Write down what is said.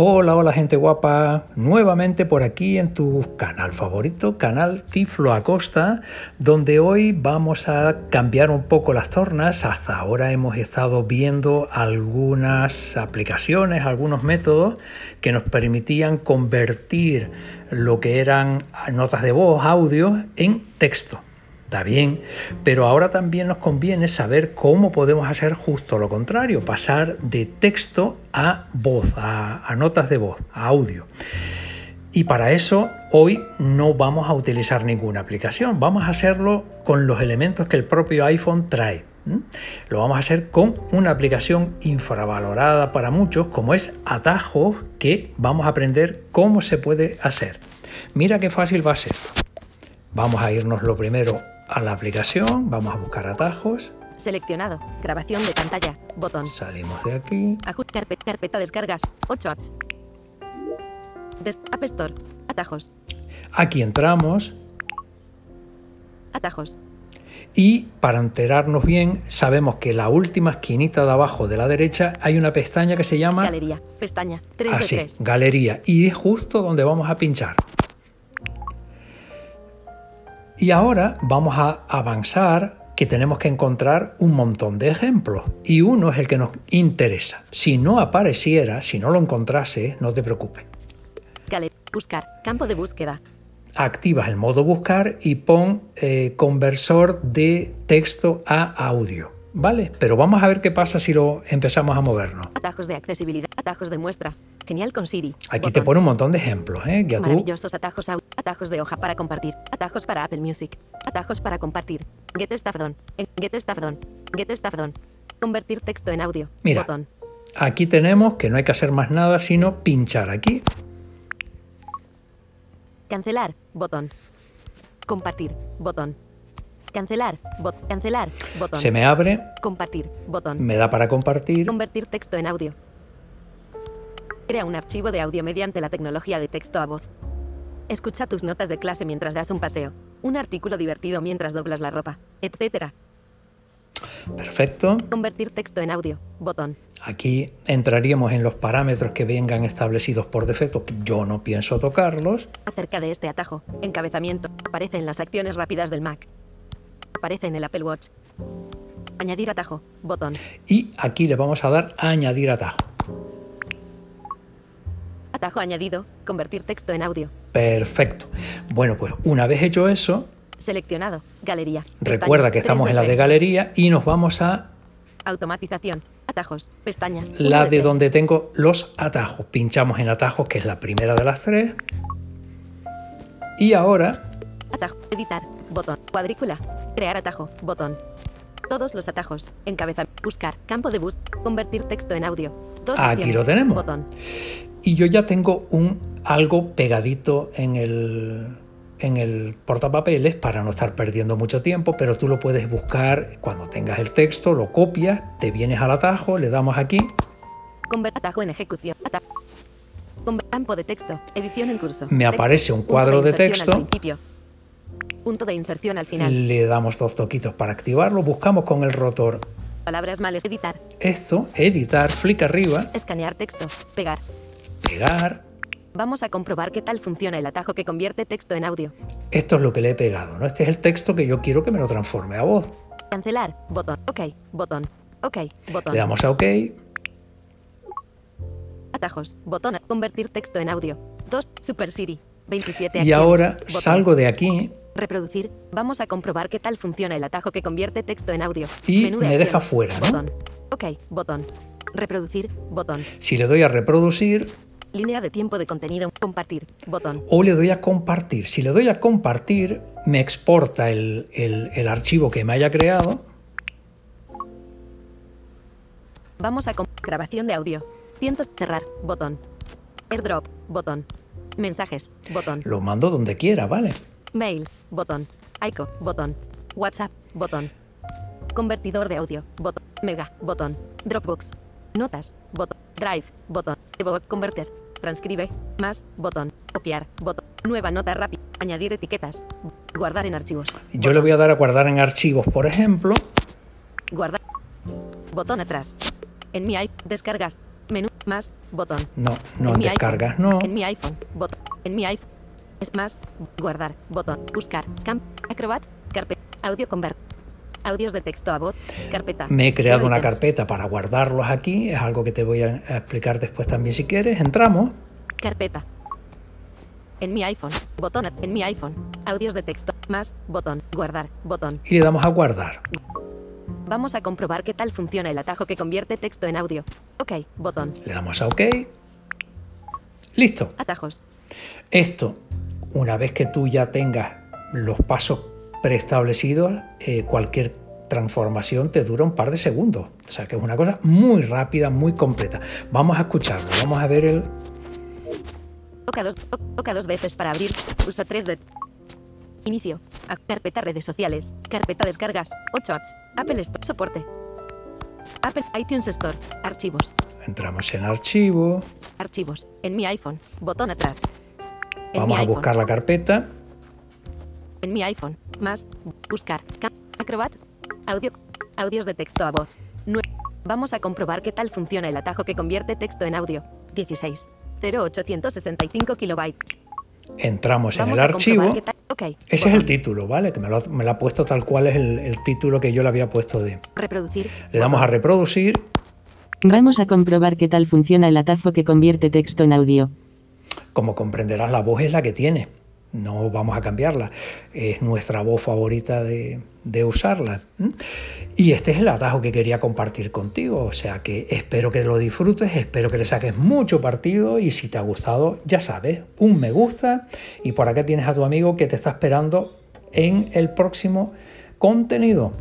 Hola, hola gente guapa, nuevamente por aquí en tu canal favorito, canal Tiflo Acosta, donde hoy vamos a cambiar un poco las tornas. Hasta ahora hemos estado viendo algunas aplicaciones, algunos métodos que nos permitían convertir lo que eran notas de voz, audio, en texto. Está bien, pero ahora también nos conviene saber cómo podemos hacer justo lo contrario, pasar de texto a voz, a, notas de voz, a audio. Y para eso hoy no vamos a utilizar ninguna aplicación, vamos a hacerlo con los elementos que el propio iPhone trae. Lo vamos a hacer con una aplicación infravalorada para muchos, como es Atajos, que vamos a aprender cómo se puede hacer. Mira qué fácil va a ser. Vamos a irnos lo primero a la aplicación, vamos a buscar atajos. Seleccionado. Grabación de pantalla. Botón. Salimos de aquí. Ajuste carpeta, descargas. 8 apps. App Store. Atajos. Aquí entramos. Atajos. Y para enterarnos bien, sabemos que la última esquinita de abajo de la derecha hay una pestaña que se llama Galería. Pestaña 3 Así, de Galería. Y es justo donde vamos a pinchar. Y ahora vamos a avanzar que tenemos que encontrar un montón de ejemplos y uno es el que nos interesa. Si no apareciera, si no lo encontrase, no te preocupes. Buscar, campo de búsqueda. Activas el modo buscar y pon eh, conversor de texto a audio. ¿Vale? Pero vamos a ver qué pasa si lo empezamos a movernos. Atajos de accesibilidad, atajos de muestra. Genial con Siri. Aquí te pone un montón de ejemplos, ¿eh? Ya Maravillosos atajos, atajos de hoja para compartir, atajos para Apple Music, atajos para compartir. Get Stuff Done, Get Stuff Done, Get Stuff Done. Convertir texto en audio. Mira, botón. aquí tenemos que no hay que hacer más nada sino pinchar aquí. Cancelar, botón. Compartir, botón. Cancelar, bot, cancelar, botón. Se me abre. Compartir, botón. Me da para compartir. Convertir texto en audio. Crea un archivo de audio mediante la tecnología de texto a voz. Escucha tus notas de clase mientras das un paseo, un artículo divertido mientras doblas la ropa, etc. Perfecto. Convertir texto en audio, botón. Aquí entraríamos en los parámetros que vengan establecidos por defecto, yo no pienso tocarlos. Acerca de este atajo, encabezamiento, aparece en las acciones rápidas del Mac. Aparece en el Apple Watch. Añadir atajo, botón. Y aquí le vamos a dar a añadir atajo. Atajo añadido, convertir texto en audio. Perfecto. Bueno, pues una vez hecho eso... Seleccionado, galería. Recuerda que estamos en la de galería y nos vamos a... Automatización, atajos, pestaña. La de, donde tengo los atajos. Pinchamos en atajos, que es la primera de las tres. Y ahora... Atajo, editar, botón, cuadrícula, Crear atajo. Botón. Todos los atajos. Encabezar. Buscar. Campo de bus. Convertir texto en audio. Aquí lo tenemos. Botón. Y yo ya tengo un algo pegadito en el en el portapapeles para no estar perdiendo mucho tiempo, pero tú lo puedes buscar cuando tengas el texto, lo copias, te vienes al atajo, le damos aquí. Convertir atajo en ejecución. Atajo. Campo de texto. Edición en curso. Me aparece un cuadro de texto punto de inserción al final. Le damos dos toquitos para activarlo, buscamos con el rotor. Palabras males, editar. Esto, editar, flick arriba. Escanear texto, pegar. Pegar. Vamos a comprobar qué tal funciona el atajo que convierte texto en audio. Esto es lo que le he pegado, ¿no? Este es el texto que yo quiero que me lo transforme a voz. Cancelar, botón, ok, botón, ok, botón. Le damos a ok. Atajos, botón, convertir texto en audio. 2, Super Siri, 27 Y ahora salgo de aquí Reproducir. Vamos a comprobar qué tal funciona el atajo que convierte texto en audio. Y me deja fuera, ¿no? Botón. Ok, botón. Reproducir, botón. Si le doy a reproducir... Línea de tiempo de contenido, compartir, botón. O le doy a compartir. Si le doy a compartir, me exporta el, el archivo que me haya creado. Vamos a grabación de audio. Cientos cerrar, botón. AirDrop, botón. Mensajes, botón. Lo mando donde quiera, ¿vale? Mail, botón. ICO, botón. WhatsApp, botón. Convertidor de audio, botón. Mega, botón. Dropbox. Notas, botón. Drive, botón. converter. Transcribe, más, botón. Copiar, botón. Nueva nota rápida. Añadir etiquetas. Guardar en archivos. Yo le voy a dar a guardar en archivos, por ejemplo. Guardar. Botón atrás. En mi iPad, descargas. Menú. Más. Botón. No, no En mi descargas, iPhone. no. En mi iPhone. Botón. En mi iPhone. Es más. Guardar. Botón. Buscar. Camp. Acrobat. Carpeta. Audio convert. Audios de texto a voz. Carpeta. Me he creado una carpeta para guardarlos aquí, es algo que te voy a a explicar después también si quieres. Entramos, Carpeta. En mi iPhone. Botón. En mi iPhone. Audios de texto. Más. Botón. Guardar. Botón. y le damos a guardar. Vamos a comprobar qué tal funciona el atajo que convierte texto en audio. Ok. Botón. Le damos a OK. Listo. Atajos. Esto, una vez que tú ya tengas los pasos preestablecidos, eh, cualquier transformación te dura un par de segundos. O sea que es una cosa muy rápida, muy completa. Vamos a escucharlo, vamos a ver el... Toca dos, to- toca dos veces para abrir. Pulsa 3 de. Inicio. A- carpeta redes sociales. Carpeta descargas. 8 apps. Apple Store. Soporte. Apple iTunes Store. Archivos. Entramos en archivo, Archivos. En mi iPhone. Botón atrás. En vamos a buscar la carpeta, En mi iPhone. Más. Buscar. Acrobat. Audio. Audios de texto a voz. Nue- Vamos a comprobar qué tal funciona el atajo que convierte texto en audio. 16. 0865 kilobytes. entramos en el archivo. qué tal. Ok. Ese es el título, ¿vale? Que me lo, ha- me lo ha puesto tal cual es el, el título que yo le había puesto de... Reproducir. Le damos a reproducir Vamos a comprobar qué tal funciona el atajo que convierte texto en audio. Como comprenderás, la voz es la que tiene. No vamos a cambiarla. Es nuestra voz favorita de, usarla. Y este es el atajo que quería compartir contigo. O sea que espero que lo disfrutes, espero que le saques mucho partido y si te ha gustado, ya sabes, un me gusta y por acá tienes a tu amigo que te está esperando en el próximo contenido.